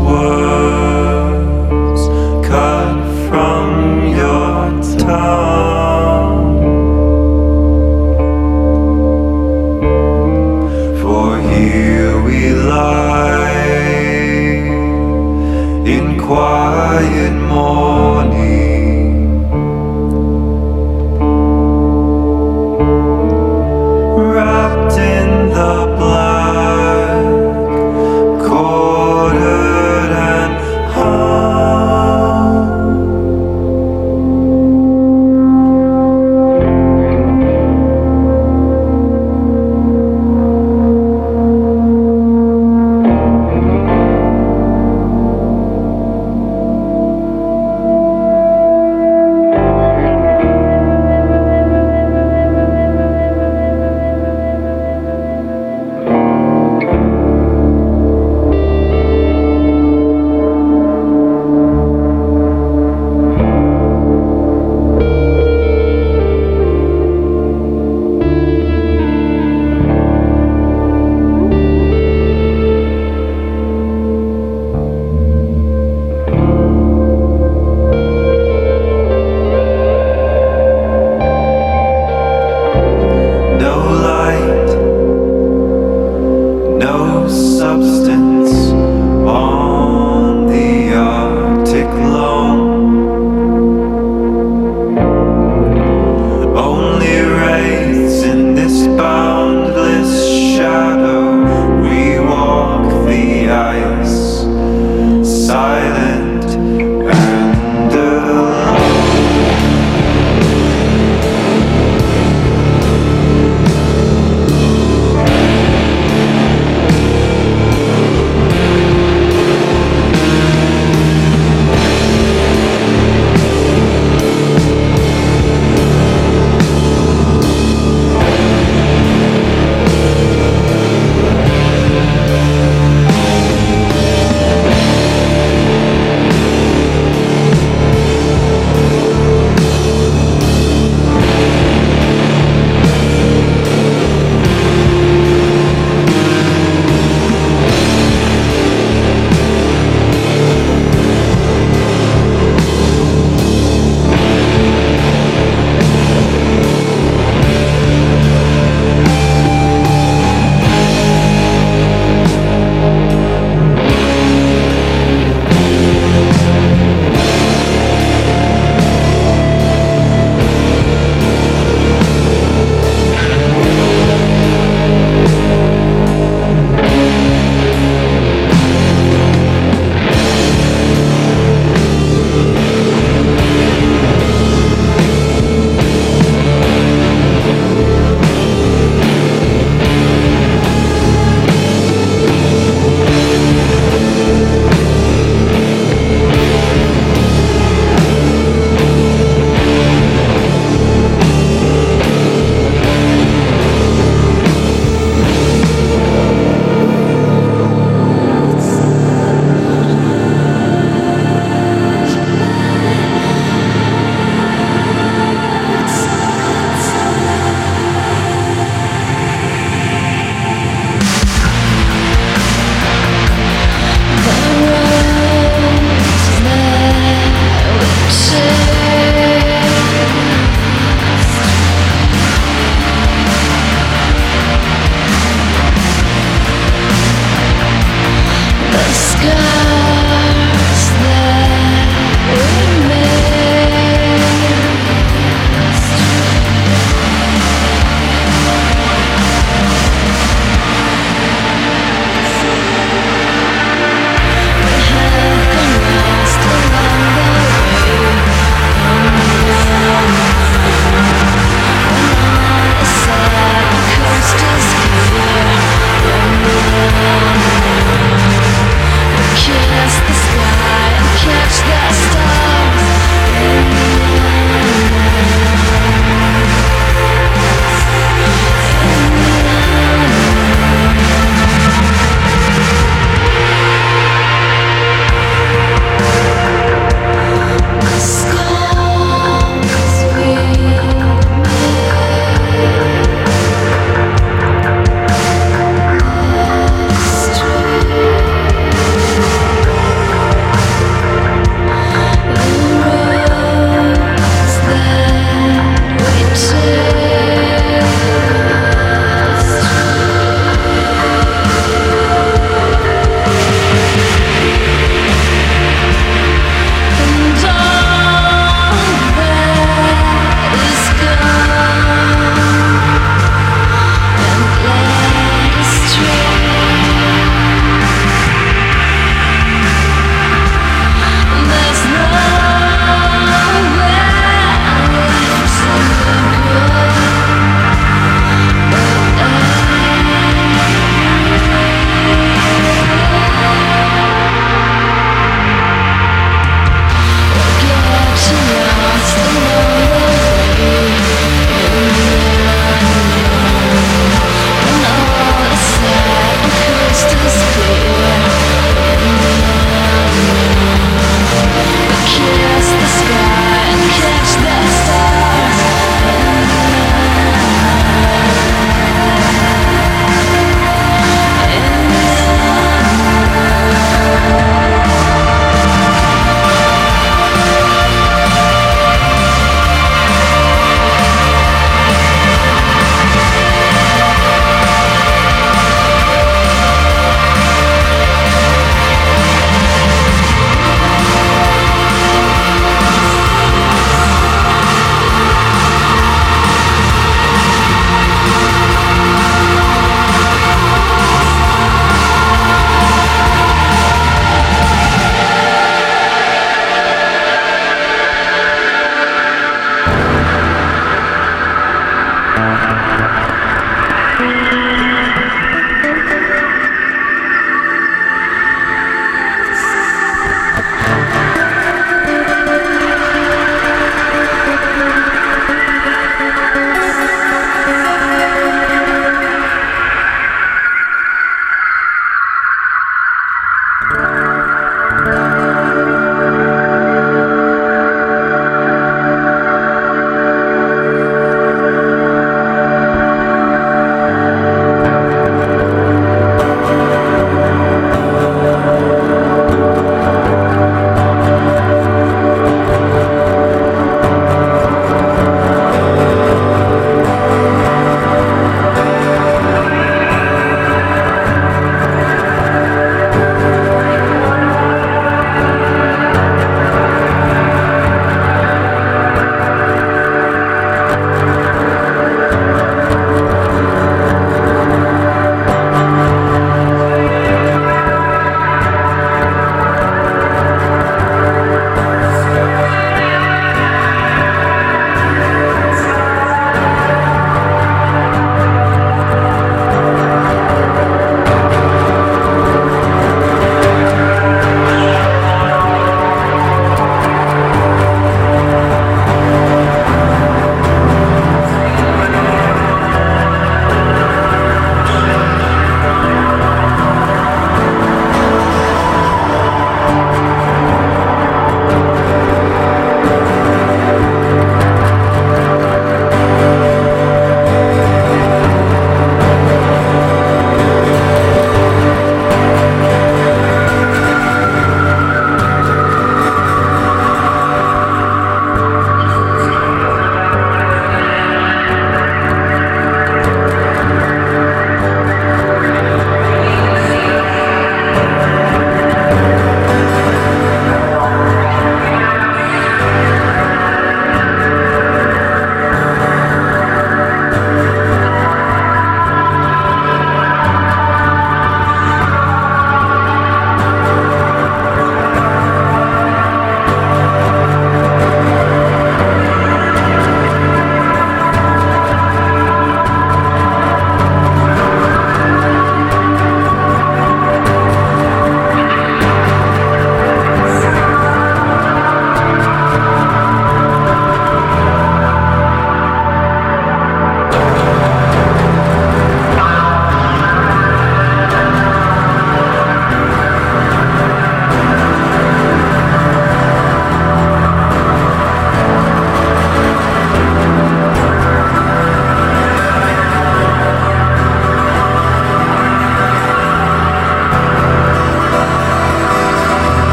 world.